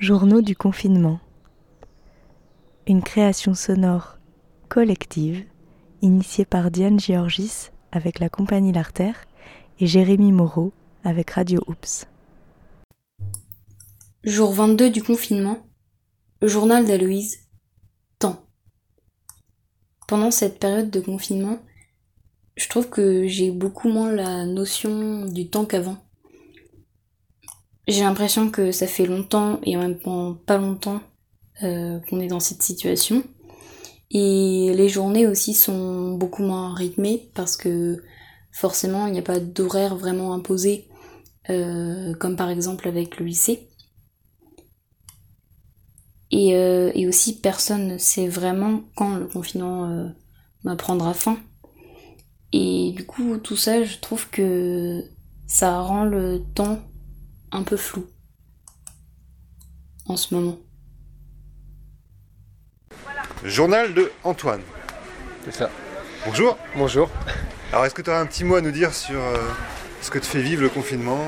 Journaux du confinement. Une création sonore collective initiée par Diane Georgis avec la compagnie L'Artère et Jérémy Moreau avec Radio Oops. Jour 22 du confinement. Journal d'Aloïse. Temps. Pendant cette période de confinement, je trouve que j'ai beaucoup moins la notion du temps qu'avant. J'ai l'impression que ça fait longtemps et en même temps pas longtemps euh, qu'on est dans cette situation. Et les journées aussi sont beaucoup moins rythmées parce que forcément il n'y a pas d'horaire vraiment imposé euh, comme par exemple avec le lycée. Et, euh, et aussi personne ne sait vraiment quand le confinement euh, prendra fin. Et du coup tout ça je trouve que ça rend le temps un peu flou en ce moment. Journal de Antoine. C'est ça. Bonjour. Bonjour. Alors, est-ce que tu as un petit mot à nous dire sur euh, ce que te fait vivre le confinement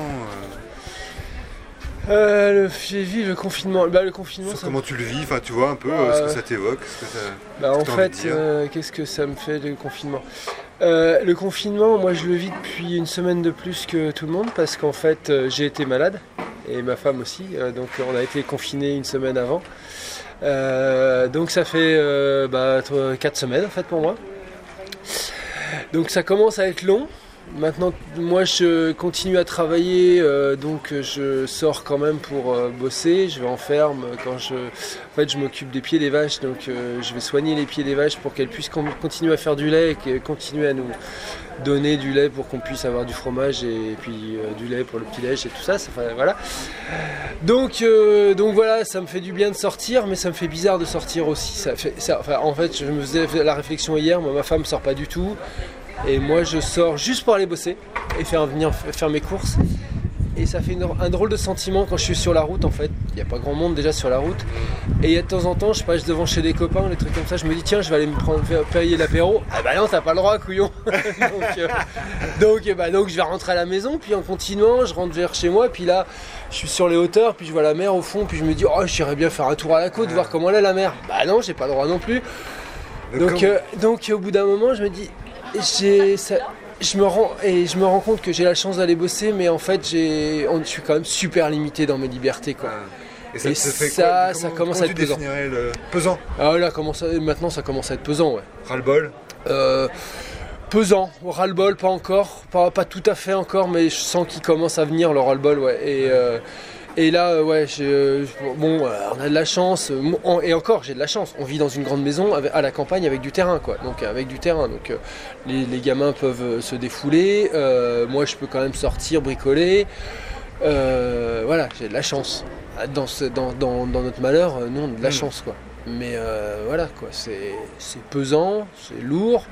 euh, Euh, le fait vivre le confinement. Bah, le confinement, sur ça comment tu le vis Enfin, tu vois un peu euh, ce que ça t'évoque ce que t'as- Bah, en fait, euh, qu'est-ce que ça me fait le confinement? Euh, Le confinement, moi je le vis depuis une semaine de plus que tout le monde parce qu'en fait euh, j'ai été malade et ma femme aussi, euh, donc on a été confinés une semaine avant. Donc ça fait euh, bah, 4 semaines en fait pour moi. Donc ça commence à être long. Maintenant, moi je continue à travailler, euh, donc je sors quand même pour euh, bosser. Je vais en ferme quand je. En fait, je m'occupe des pieds des vaches, donc euh, je vais soigner les pieds des vaches pour qu'elles puissent con- continuer à faire du lait et continuent à nous donner du lait pour qu'on puisse avoir du fromage et, puis euh, du lait pour le petit-déj et tout ça. voilà. Donc, euh, donc voilà, ça me fait du bien de sortir, mais ça me fait bizarre de sortir aussi. En fait, je me faisais la réflexion hier, moi, ma femme sort pas du tout. Et moi, je sors juste pour aller bosser et faire venir faire mes courses. Et ça fait une- un drôle de sentiment quand je suis sur la route en fait. Il n'y a pas grand monde déjà sur la route. Et il y a de temps en temps, je passe devant chez des copains, des trucs comme ça. Je me dis, tiens, je vais aller me prendre, payer l'apéro. Ah bah non, t'as pas le droit, couillon. donc, euh, donc, euh, bah, donc, je vais rentrer à la maison. Puis en continuant, je rentre vers chez moi. Puis là, je suis sur les hauteurs. Puis je vois la mer au fond. Puis je me dis, oh, j'irais bien faire un tour à la côte, voir comment elle est la mer. Bah non, j'ai pas le droit non plus. Donc, comme- euh, donc au bout d'un moment, je me dis, ça- je me rends et je me rends compte que j'ai la chance d'aller bosser, mais en fait, j'ai, je suis quand même super limité dans mes libertés, quoi. Et ça et te fait ça, quoi ça commence comment à être pesant. le pesant? Ah là, comment ça- maintenant, ça commence à être pesant, ouais. Ras-le-bol? Euh, pesant, ras-le-bol, pas encore, pas, pas tout à fait encore, mais je sens qu'il commence à venir le ras-le-bol, ouais. Et, euh, et là, euh, ouais, j'ai- bon, euh, on a de la chance, euh, on- et encore, j'ai de la chance. On vit dans une grande maison avec- à la campagne avec du terrain, quoi. Donc avec du terrain, donc euh, les, les gamins peuvent euh, se défouler. euh, moi, je peux quand même sortir, bricoler. Euh, voilà, j'ai de la chance. Dans, ce- dans, dans- dans notre malheur, euh, nous, on a de la Mm. chance, quoi. Mais euh, voilà, quoi, c'est c'est pesant, c'est lourd.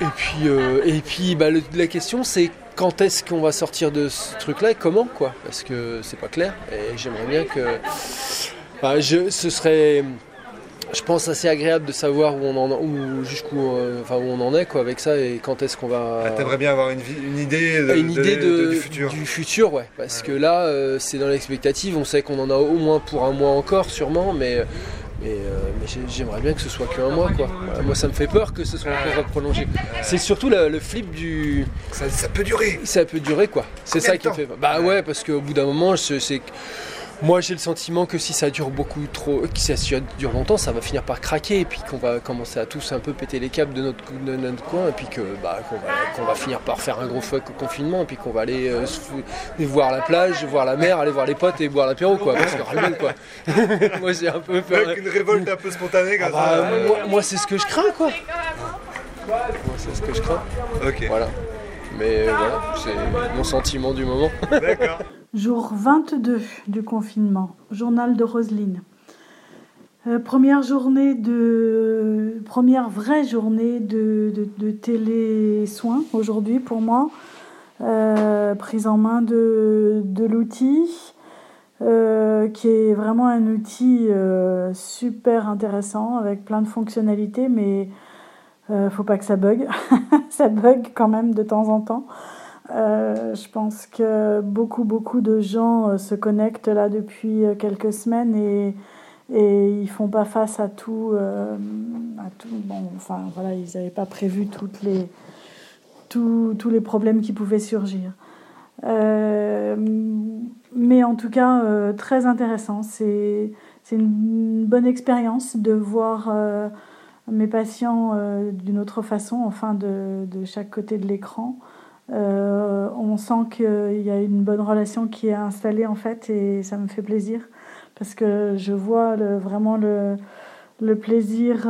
Et puis, euh, et puis bah, le- la question, c'est quand est-ce qu'on va sortir de ce truc-là et comment, quoi? Parce que c'est pas clair. Et j'aimerais bien que. Enfin, je, ce serait, je pense, assez agréable de savoir où on en, où, jusqu'où, euh, enfin, où on en est, quoi, avec ça et quand est-ce qu'on va. Ah, T'aimerais bien avoir une, idée, de, Une de- idée de, du futur. du futur, ouais. Parce Ouais. que là, euh, c'est dans l'expectative. On sait qu'on en a au moins pour un mois encore, sûrement, mais, mais, euh, mais j'aimerais bien que ce soit qu'un mois, quoi. Voilà, moi, ça me fait peur que ce soit encore prolongé. C'est surtout le, le flip du. Ça, ça peut durer Ça peut durer, quoi. C'est ça qui me fait peur. Bah ouais, parce qu'au bout d'un moment, c'est. Moi, j'ai le sentiment que si ça dure beaucoup trop, que si ça dure longtemps, ça va finir par craquer et puis qu'on va commencer à tous un peu péter les câbles de notre, de notre coin et puis que bah, qu'on va, va finir par faire un gros fuck au confinement et puis qu'on va aller euh, fou- voir la plage, voir la mer, aller voir les potes et boire l'apéro quoi. Parce que ras-le-bol, quoi. moi, j'ai un peu peur. Avec une révolte un peu spontanée Ah comme bah, ça. moi, moi, c'est ce que je crains quoi. Moi, c'est ce que je crains. Ok, Voilà. Mais voilà, c'est mon sentiment du moment. d'accord. Jour 22 du confinement, journal de Roselyne. Euh, première journée de première vraie journée de, de, de télé-soins aujourd'hui pour moi. Euh, prise en main de, de l'outil, euh, qui est vraiment un outil euh, super intéressant avec plein de fonctionnalités, mais euh, faut pas que ça bug. ça bug quand même de temps en temps. je pense que beaucoup, beaucoup de gens se connectent là depuis quelques semaines et, et ils font pas face à tout. à tout enfin, voilà, ils n'avaient pas prévu toutes les, tous, tous les problèmes qui pouvaient surgir. mais en tout cas, très intéressant. C'est une bonne expérience de voir euh, mes patients euh, d'une autre façon, enfin de, de chaque côté de l'écran. Euh, on sent qu'il y a une bonne relation qui est installée en fait et ça me fait plaisir parce que je vois vraiment le, le plaisir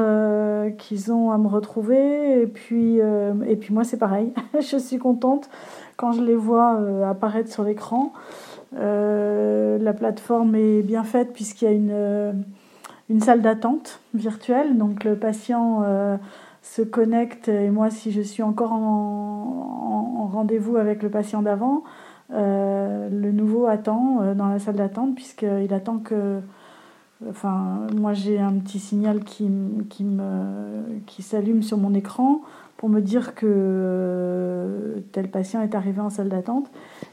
qu'ils ont à me retrouver et puis, et puis moi c'est pareil, je suis contente quand je les vois apparaître sur l'écran. Euh, la plateforme est bien faite puisqu'il y a une, euh, une salle d'attente virtuelle. Donc le patient euh, se connecte et moi si je suis encore en, rendez-vous avec le patient d'avant, le nouveau attend dans la salle d'attente puisqu'il attend que... Enfin, moi j'ai un petit signal qui, qui, me, qui s'allume sur mon écran pour me dire que euh, tel patient est arrivé en salle d'attente.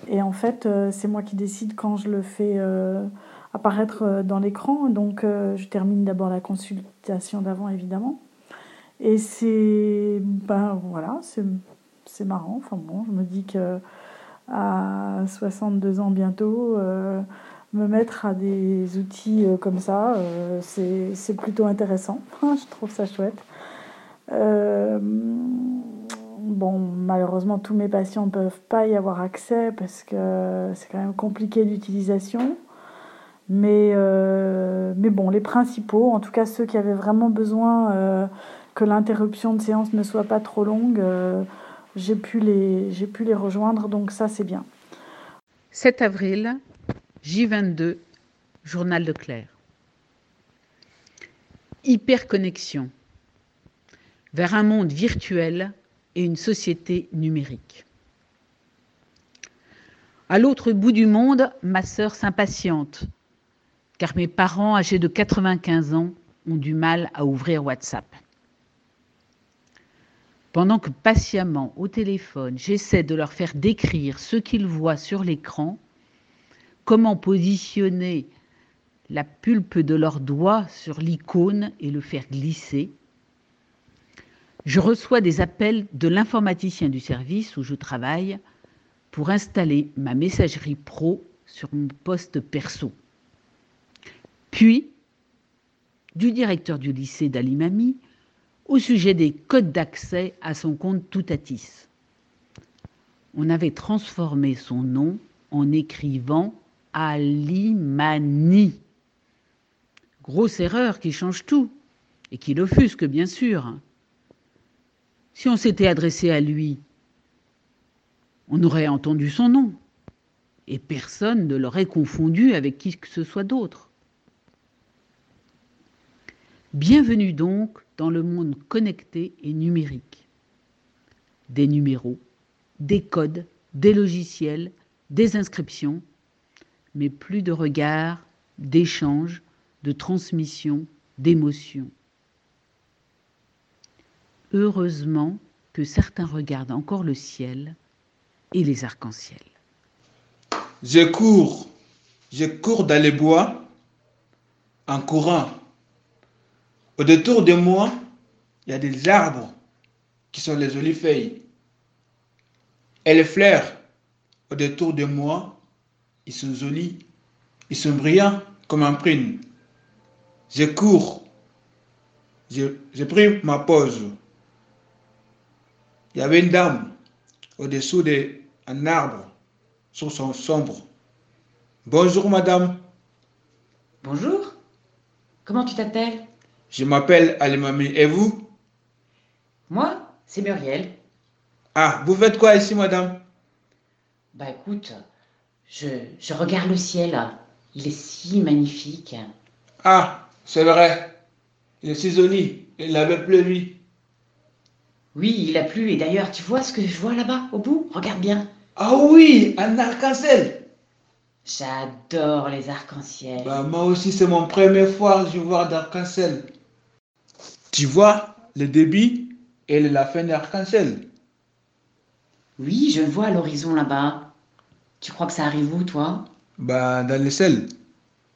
Et en fait, euh, c'est moi qui décide quand je le fais euh, apparaître dans l'écran. Donc, je termine d'abord la consultation d'avant, évidemment. Et c'est ben voilà, c'est marrant. Enfin bon, je me dis que à 62 ans bientôt, me mettre à des outils comme ça, c'est plutôt intéressant. je trouve ça chouette. Euh, bon, malheureusement, tous mes patients ne peuvent pas y avoir accès parce que c'est quand même compliqué d'utilisation. Mais, euh, mais bon, les principaux, en tout cas ceux qui avaient vraiment besoin euh, que l'interruption de séance ne soit pas trop longue, j'ai pu, les, j'ai pu les rejoindre, donc ça c'est bien. 7 avril, J22, journal de Claire. Hyperconnexion vers un monde virtuel et une société numérique. À l'autre bout du monde, ma sœur s'impatiente, car mes parents âgés de 95 ans ont du mal à ouvrir WhatsApp. Pendant que patiemment au téléphone, j'essaie de leur faire décrire ce qu'ils voient sur l'écran, comment positionner la pulpe de leurs doigts sur l'icône et le faire glisser, je reçois des appels de l'informaticien du service où je travaille pour installer ma messagerie pro sur mon poste perso. Puis, du directeur du lycée d'Alimami au sujet des codes d'accès à son compte Toutatis. On avait transformé son nom en écrivant Alimani. Grosse erreur qui change tout et qui l'offusque, bien sûr. Si on s'était adressé à lui, on aurait entendu son nom, et personne ne l'aurait confondu avec qui que ce soit d'autre. Bienvenue donc dans le monde connecté et numérique. Des numéros, des codes, des logiciels, des inscriptions, mais plus de regards, d'échanges, de transmission, d'émotions. Heureusement que certains regardent encore le ciel et les arcs-en-ciel. Je cours, je cours dans les bois en courant. Au détour de moi, il y a des arbres qui sont les jolies feuilles. Et les fleurs, au de moi, ils sont jolis, ils sont brillants comme un prune. Je cours, j'ai pris ma pause. Il y avait une dame au-dessous d'un arbre sur son sombre. Bonjour madame. Bonjour. Comment tu t'appelles? Je m'appelle Alimami. Et vous? Moi, c'est Muriel. Ah, vous faites quoi ici madame? Bah écoute, je, je regarde le ciel. Il est si magnifique. Ah, c'est vrai. Il est si joli. Il avait plu. Oui, il a plu. Et d'ailleurs, tu vois ce que je vois là-bas, au bout? Regarde bien. Ah oui, un arc-en-ciel. J'adore les arcs-en-ciel. Bah, moi aussi, c'est mon première fois que je vois d'arc-en-ciel. Tu vois le début et la fin d'arc-en-ciel. Oui, je le vois à l'horizon là-bas. Tu crois que ça arrive où, toi? Bah, dans le ciel.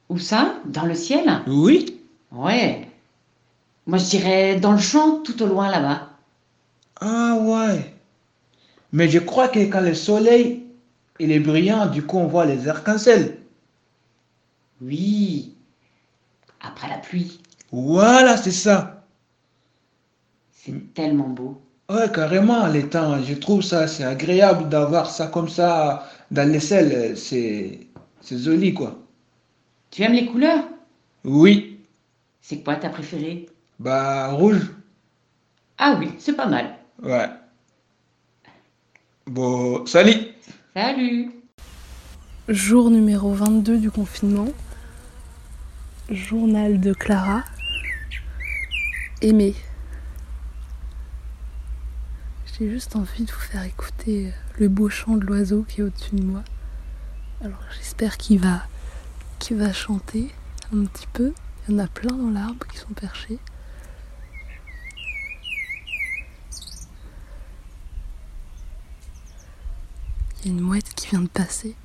Où ça? Dans le ciel? Oui Ouais. Moi, je dirais dans le champ, tout au loin là-bas. Ah ouais. Mais je crois que quand le soleil il est brillant, du coup on voit les arcs-en-ciel. Oui. Après la pluie. Voilà, c'est ça. C'est tellement beau. Ouais, carrément, les temps, je trouve ça, c'est agréable d'avoir ça comme ça dans les. C'est, c'est joli, quoi. Tu aimes les couleurs? Oui, C'est quoi ta préférée? Bah, rouge. Ah oui, c'est pas mal. Ouais. Bon, salut. Salut Jour numéro 22 du confinement. Journal de Clara. Aimé. J'ai juste envie de vous faire écouter le beau chant de l'oiseau qui est au-dessus de moi. Alors j'espère qu'il va, va chanter un petit peu. Il y en a plein dans l'arbre qui sont perchés. Il y a une mouette qui vient de passer.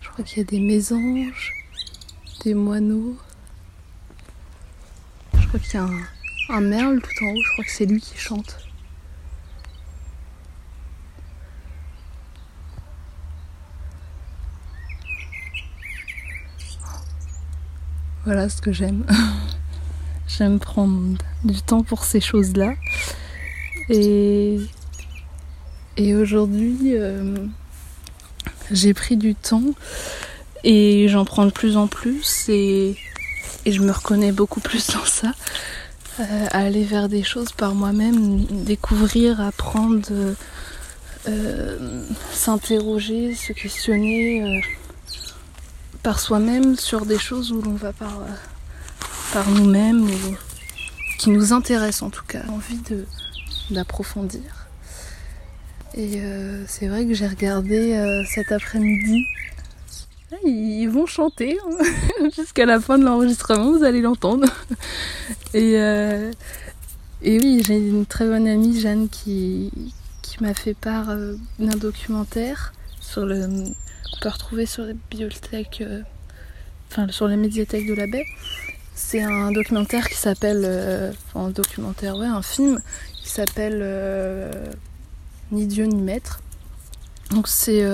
Je crois qu'il y a des mésanges, des moineaux. Je crois qu'il y a un merle tout en haut. Je crois que c'est lui qui chante. Voilà ce que j'aime. j'aime prendre du temps pour ces choses-là. Et, aujourd'hui, euh, j'ai pris du temps et j'en prends de plus en plus et, je me reconnais beaucoup plus dans ça. Euh, aller vers des choses par moi-même, découvrir, apprendre, euh, s'interroger, se questionner par soi-même sur des choses où l'on va par, euh, par nous-mêmes ou qui nous intéressent en tout cas, envie de d'approfondir. Et euh, c'est vrai que j'ai regardé euh, cet après-midi. Ah, Ils vont chanter hein. jusqu'à la fin de l'enregistrement, vous allez l'entendre. Et, et oui, j'ai une très bonne amie, Jeanne, qui, qui m'a fait part d'un documentaire sur le, qu'on peut retrouver sur les bibliothèques, euh, enfin sur les médiathèques de la baie. C'est un documentaire qui s'appelle, euh, enfin un documentaire, ouais, un film qui s'appelle euh, Ni Dieu ni Maître. Donc c'est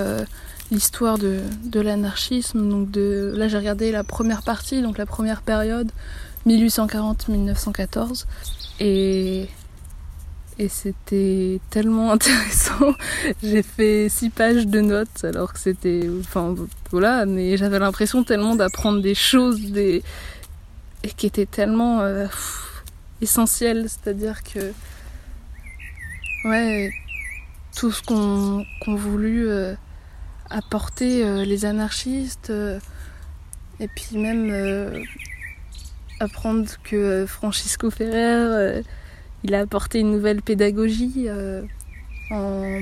l'histoire de, de l'anarchisme. Donc de, là j'ai regardé la première partie, donc la première période, 1840-1914. Et, et c'était tellement intéressant. J'ai fait six pages de notes alors que c'était... Enfin voilà, mais j'avais l'impression tellement d'apprendre des choses, des et qui était tellement euh, pff, essentiel, c'est-à-dire que ouais, tout ce qu'ont qu'ont voulu euh, apporter euh, les anarchistes, et puis même apprendre que Francisco Ferrer, il a apporté une nouvelle pédagogie euh, en,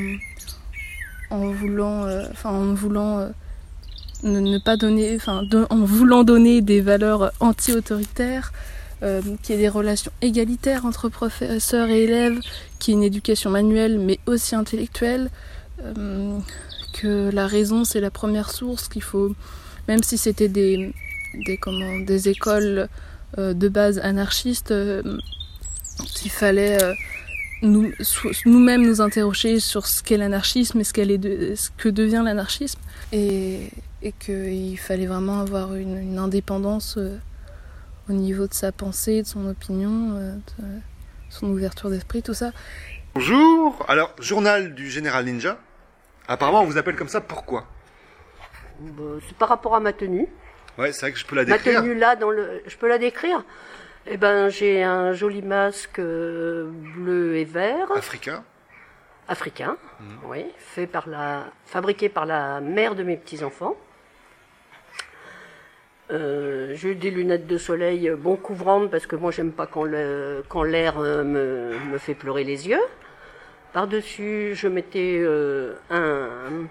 voulant, euh, euh, ne, pas donner, des valeurs anti-autoritaires, qu'il y ait des relations égalitaires entre professeurs et élèves, qu'il y ait une éducation manuelle mais aussi intellectuelle, que la raison c'est la première source, qu'il faut, même si c'était des, écoles de base anarchistes, qu'il fallait euh, nous, nous-mêmes nous interroger sur ce qu'est l'anarchisme et ce, qu'elle est de- ce que devient l'anarchisme et, et qu'il fallait vraiment avoir une, une indépendance euh, au niveau de sa pensée, de son opinion, euh, de son ouverture d'esprit, tout ça. Bonjour. Alors, journal du général Ninja. Apparemment, on vous appelle comme ça. Pourquoi? Bah, C'est par rapport à ma tenue. Ouais, c'est vrai que je peux la Ma décrire. tenue là, dans le, je peux la décrire. Eh ben, j'ai un joli masque euh, bleu et vert, Africain. africain, Mhm. oui, fait par la, fabriqué par la mère de mes petits enfants. Euh, j'ai eu des lunettes de soleil euh, bon couvrantes parce que moi j'aime pas quand le- quand l'air me, me fait pleurer les yeux. Par-dessus, je mettais euh, un,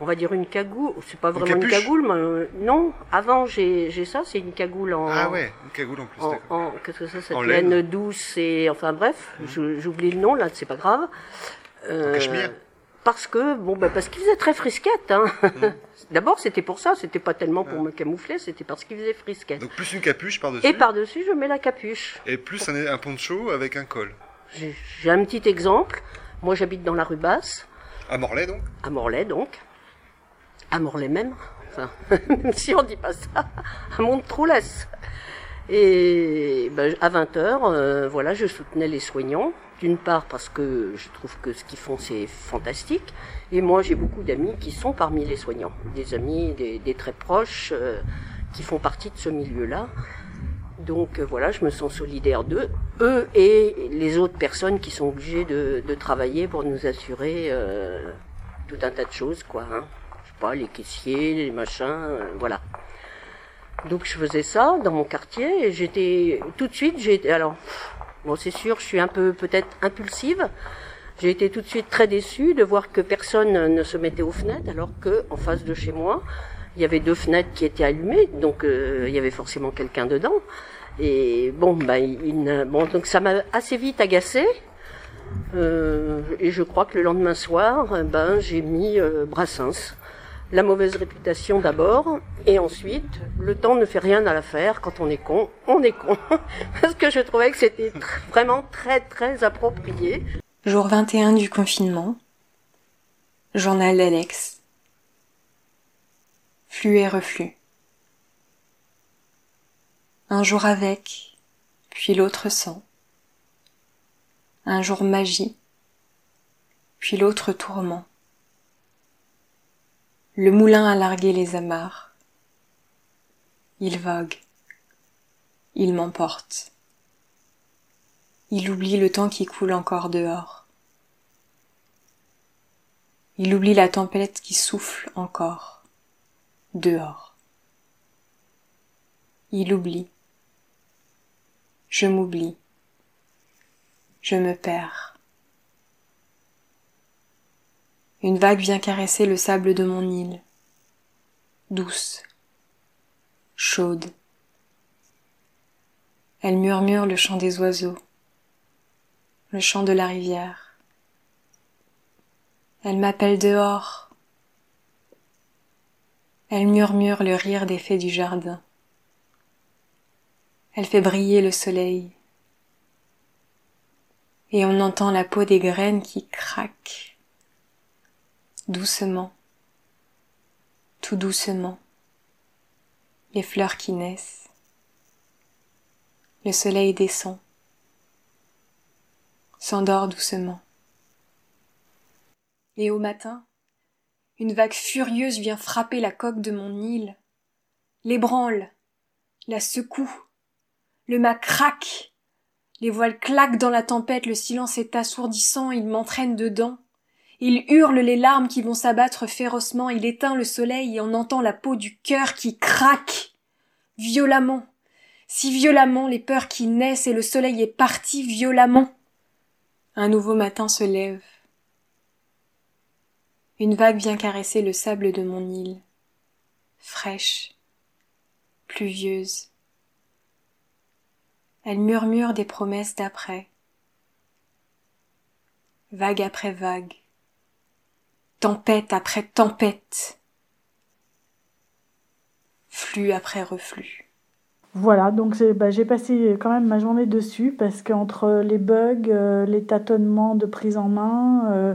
on va dire une cagoule. C'est pas vraiment une, cagoule, mais euh, non. Avant j'ai j'ai ça, c'est une cagoule en. Ah ouais, une cagoule en plus. en, en- qu'est-ce que c'est cette En laine laine. douce et enfin bref, j'ou- j'oublie le nom là, c'est pas grave. En cachemire parce que bon bah parce qu'il faisait très frisquette. Hein. Mhm. D'abord c'était pour ça, c'était pas tellement pour me camoufler, c'était parce qu'il faisait frisquette. Donc plus une capuche par-dessus. Et par-dessus je mets la capuche. Et plus un, un poncho avec un col. J'ai j'ai un petit exemple. Moi j'habite dans la rue Basse, À Morlaix donc? À Morlaix donc, à Morlaix même. Enfin, même si on dit pas ça, à Montrolès. Et ben, à 20h, voilà, je soutenais les soignants. D'une part parce que je trouve que ce qu'ils font c'est fantastique. Et moi j'ai beaucoup d'amis qui sont parmi les soignants. Des amis, des, très proches euh, qui font partie de ce milieu-là. Donc euh, voilà, je me sens solidaire d'eux, eux et les autres personnes qui sont obligées de, de travailler pour nous assurer euh, tout un tas de choses, quoi. Hein. Pas, les caissiers, les machins, euh, voilà. Donc je faisais ça dans mon quartier et j'étais tout de suite, j'ai alors bon c'est sûr, je suis un peu peut-être impulsive. J'ai été tout de suite très déçue de voir que personne ne se mettait aux fenêtres alors que en face de chez moi, il y avait deux fenêtres qui étaient allumées, donc euh, il y avait forcément quelqu'un dedans. Et bon, bah, il, bon, donc ça m'a assez vite agacée. Euh, et je crois que le lendemain soir, euh, ben, j'ai mis euh, Brassens. La mauvaise réputation d'abord, et ensuite, le temps ne fait rien à l'affaire. Quand on est con, on est con. Parce que je trouvais que c'était vraiment très très approprié. Jour 21 du confinement. Journal d'Alex. Flux et reflux. Un jour avec, puis l'autre sans. Un jour magie, puis l'autre tourment. Le moulin a largué les amarres. Il vogue. Il m'emporte. Il oublie le temps qui coule encore dehors. Il oublie la tempête qui souffle encore dehors. Il oublie. Je m'oublie. Je me perds. Une vague vient caresser le sable de mon île. Douce. Chaude. Elle murmure le chant des oiseaux le chant de la rivière. Elle m'appelle dehors. Elle murmure le rire des fées du jardin. Elle fait briller le soleil. Et on entend la peau des graines qui craque. Doucement. Tout doucement. Les fleurs qui naissent. Le soleil descend s'endort doucement. Et au matin, une vague furieuse vient frapper la coque de mon île, l'ébranle, la secoue, le mât craque, les voiles claquent dans la tempête, le silence est assourdissant, il m'entraîne dedans. Il hurle les larmes qui vont s'abattre férocement, il éteint le soleil et on entend la peau du cœur qui craque violemment, si violemment les peurs qui naissent et le soleil est parti violemment. Un nouveau matin se lève. Une vague vient caresser le sable de mon île, fraîche, pluvieuse. Elle murmure des promesses d'après, vague après vague, tempête après tempête, flux après reflux. Voilà, donc j'ai bah, j'ai passé quand même ma journée dessus parce qu'entre les bugs, euh, les tâtonnements de prise en main, euh,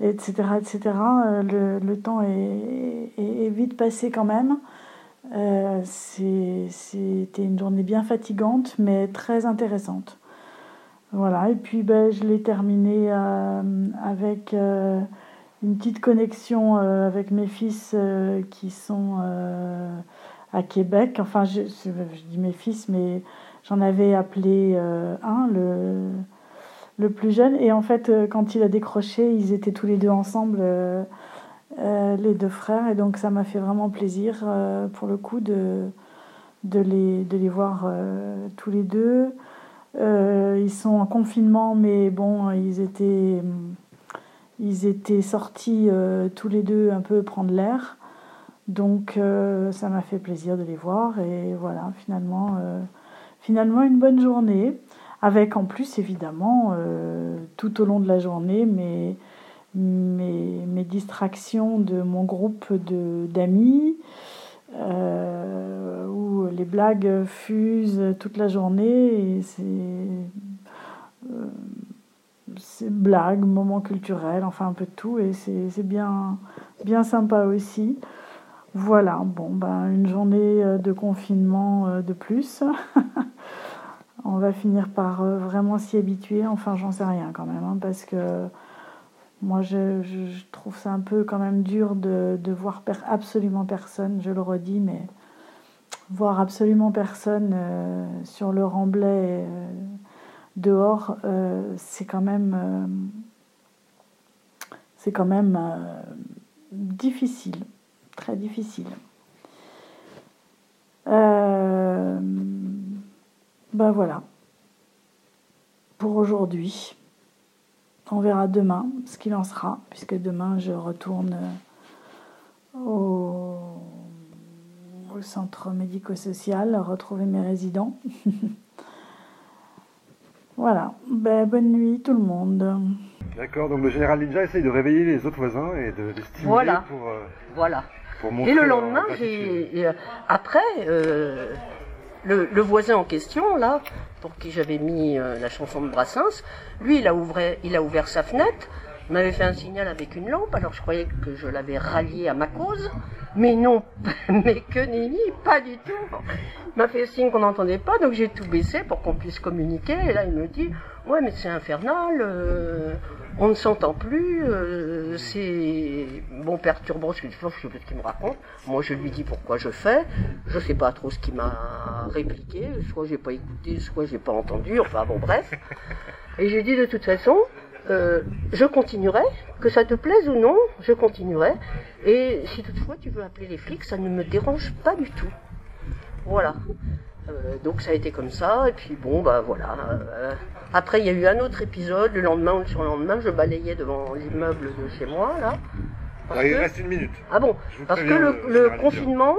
etc., etc., euh, le, temps est, vite passé quand même. Euh, C'était une journée bien fatigante, mais très intéressante. Voilà, et puis ben, je l'ai terminé euh, avec une petite connexion euh, avec mes fils euh, qui sont euh, à Québec. Enfin, je, dis mes fils, mais j'en avais appelé un, le, le plus jeune. Et en fait, quand il a décroché, ils étaient tous les deux ensemble, les deux frères. Et donc, ça m'a fait vraiment plaisir, pour le coup, de, de, les, de les voir tous les deux. Ils sont en confinement, mais bon, ils étaient, ils étaient sortis euh, tous les deux un peu prendre l'air. Donc euh, ça m'a fait plaisir de les voir et voilà, finalement, euh, finalement une bonne journée. Avec en plus évidemment tout au long de la journée mes, mes, distractions de mon groupe d'amis, où les blagues fusent toute la journée et c'est c'est blagues, moments culturels, enfin un peu de tout, et c'est bien, bien sympa aussi. Voilà, bon, ben, une journée euh, de confinement euh, de plus. On va finir par euh, vraiment s'y habituer, enfin j'en sais rien quand même, hein, parce que moi je, trouve ça un peu quand même dur de, de voir absolument personne, je le redis, mais voir absolument personne sur le remblai dehors, euh, c'est quand même, euh, quand même euh, difficile, très difficile. ben voilà, pour aujourd'hui. On verra demain ce qu'il en sera, puisque demain je retourne au, au centre médico-social, retrouver mes résidents. Voilà. Ben, bonne nuit tout le monde. D'accord, donc le général Ninja essaye de réveiller les autres voisins et de les stimuler voilà. pour, euh, voilà. et le lendemain, j'ai, après, euh, le, voisin en question, là, pour qui j'avais mis euh, la chanson de Brassens, lui, il a, ouvert, il a ouvert sa fenêtre, m'avait fait un signal avec une lampe, alors je croyais que je l'avais rallié à ma cause, mais non, mais que nenni, pas du tout. Il m'a fait signe qu'on n'entendait pas, donc j'ai tout baissé pour qu'on puisse communiquer, et là il me dit, ouais mais c'est infernal, euh, on ne s'entend plus, euh, c'est bon perturbant ce qu'il ce qu'il me raconte. Moi je lui dis pourquoi je fais, je sais pas trop ce qu'il m'a répliqué, soit j'ai pas écouté, soit j'ai pas entendu, enfin bon bref. Et j'ai dit de toute façon, euh, je continuerai, que ça te plaise ou non, je continuerai. Et si toutefois tu veux appeler les flics, ça ne me dérange pas du tout. Voilà. Euh, donc ça a été comme ça, et puis bon, bah voilà. Euh, après, il y a eu un autre épisode, le lendemain ou le surlendemain, je balayais devant l'immeuble de chez moi, là. il reste une minute. Ah bon Parce que le confinement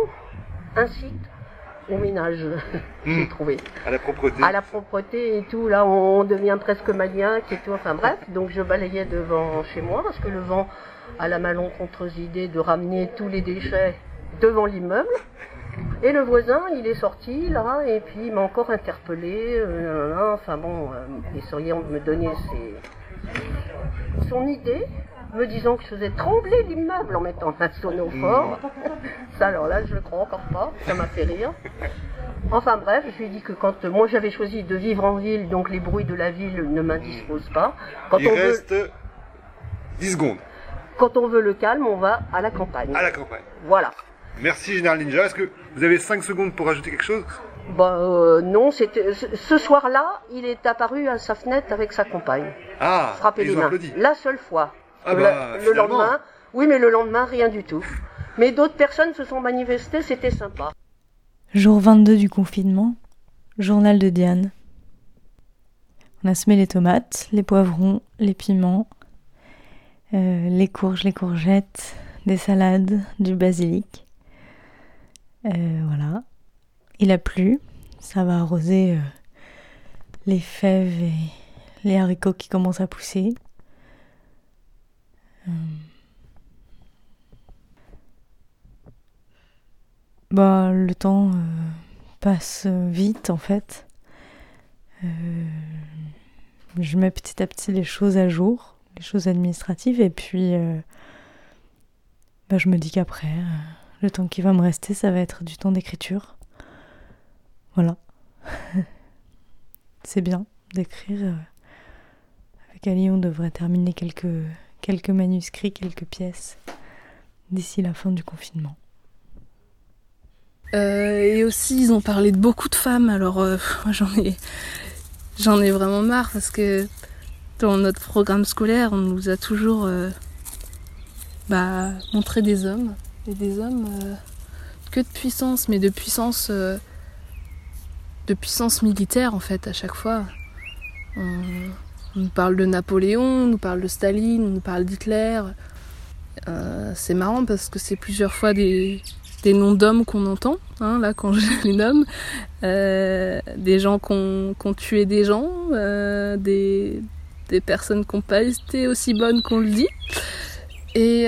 incite au ménage, j'ai hmm. trouvé. À la propreté. À la propreté et tout. Là, on devient presque maniaque et tout. Enfin bref, donc je balayais devant chez moi parce que le vent a la malencontreuse idée de ramener tous les déchets devant l'immeuble. Et le voisin, il est sorti là, et puis il m'a encore interpellé. Euh, enfin bon, euh, essayant de me donner ses... son idée me disant que je faisais trembler l'immeuble en mettant un sonophore. Ça, alors là, je le crois encore pas, ça m'a fait rire. Enfin bref, je lui ai dit que quand moi j'avais choisi de vivre en ville, donc les bruits de la ville ne m'indisposent pas. Quand Il reste 10 secondes. Quand on veut le calme, on va à la campagne. À la campagne. Voilà. Merci Général Ninja. Est-ce que vous avez 5 secondes pour ajouter quelque chose? Bah euh, non, c'était ce soir-là, il est apparu à sa fenêtre avec sa compagne. Ah, frappé les mains. La seule fois. Ah bah, le, lendemain, oui, mais le lendemain, rien du tout. Mais d'autres personnes se sont manifestées, c'était sympa. Jour 22 du confinement, journal de Diane. On a semé les tomates, les poivrons, les piments, euh, les courges, les courgettes, des salades, du basilic. Euh, voilà. Il a plu, ça va arroser euh, les fèves et les haricots qui commencent à pousser. Euh. Bah, le temps euh, passe vite en fait. Euh, je mets petit à petit les choses à jour, les choses administratives, et puis bah, je me dis qu'après, le temps qui va me rester, ça va être du temps d'écriture. Voilà. C'est bien d'écrire. Avec Ali, on devrait terminer quelques quelques manuscrits, quelques pièces d'ici la fin du confinement. Euh, et aussi, ils ont parlé de beaucoup de femmes. Alors, euh, j'en ai, j'en ai vraiment marre parce que dans notre programme scolaire, on nous a toujours euh, bah, montré des hommes et des hommes que de puissance, mais de puissance, de puissance militaire en fait à chaque fois. Nous parle de Napoléon, on nous parle de Staline, on nous parle d'Hitler. Euh, c'est marrant parce que c'est plusieurs fois des, noms d'hommes qu'on entend, hein, là quand je les nomme. Euh, des gens qui ont, tué des gens, euh, des, personnes qui n'ont pas été aussi bonnes qu'on le dit. Et,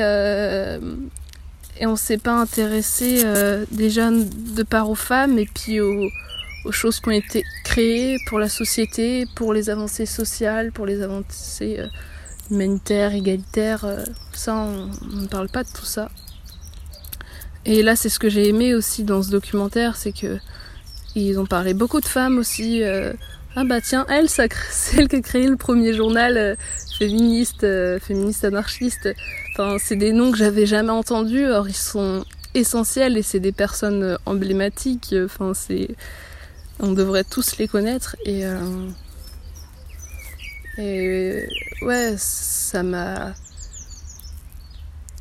et on s'est pas intéressé déjà de part aux femmes et puis aux, aux, choses qui ont été créées pour la société, pour les avancées sociales, pour les avancées euh, humanitaires, égalitaires. Euh, ça, on ne parle pas de tout ça. Et là, c'est ce que j'ai aimé aussi dans ce documentaire, c'est que ils ont parlé beaucoup de femmes aussi. Euh, ah bah tiens, elle, c'est elle qui a créé le premier journal féministe, féministe anarchiste. Enfin, c'est des noms que j'avais jamais entendus. Or, ils sont essentiels et c'est des personnes emblématiques. Enfin, c'est, on devrait tous les connaître et et ouais, ça m'a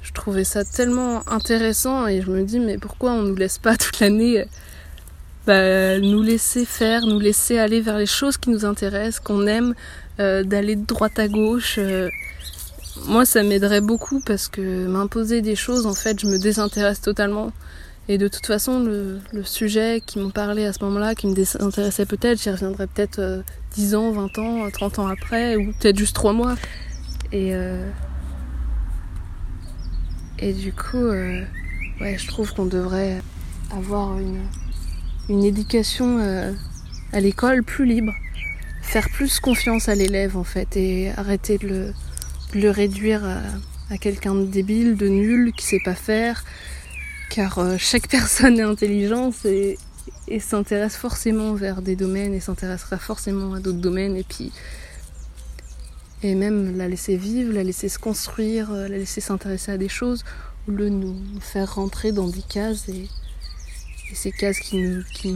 je trouvais ça tellement intéressant et je me dis mais pourquoi on nous laisse pas toute l'année bah, nous laisser faire, nous laisser aller vers les choses qui nous intéressent, qu'on aime, euh, d'aller de droite à gauche. Euh. Moi, ça m'aiderait beaucoup parce que m'imposer des choses, en fait, je me désintéresse totalement. Et de toute façon, le, sujet qui m'ont parlé à ce moment-là, qui me désintéressait peut-être, j'y reviendrai peut-être euh, 10 ans, 20 ans, 30 ans après, ou peut-être juste 3 mois. Et, euh, et du coup, euh, ouais, je trouve qu'on devrait avoir une, une éducation euh, à l'école plus libre, faire plus confiance à l'élève en fait et arrêter de le, de le réduire à, à quelqu'un de débile, de nul, qui sait pas faire, car euh, chaque personne est intelligente et, s'intéresse forcément vers des domaines et s'intéressera forcément à d'autres domaines et puis et même la laisser vivre, la laisser se construire, la laisser s'intéresser à des choses au lieu de nous faire rentrer dans des cases et, et ces cases qui nous, qui,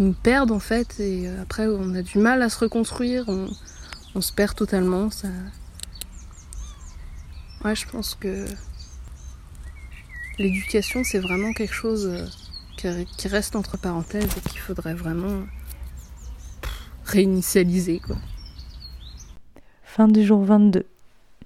nous, perdent en fait et après on a du mal à se reconstruire, on, on se perd totalement. Ça... Ouais, je pense que l'éducation c'est vraiment quelque chose qui, qui reste entre parenthèses et qu'il faudrait vraiment réinitialiser quoi. Fin du jour 22.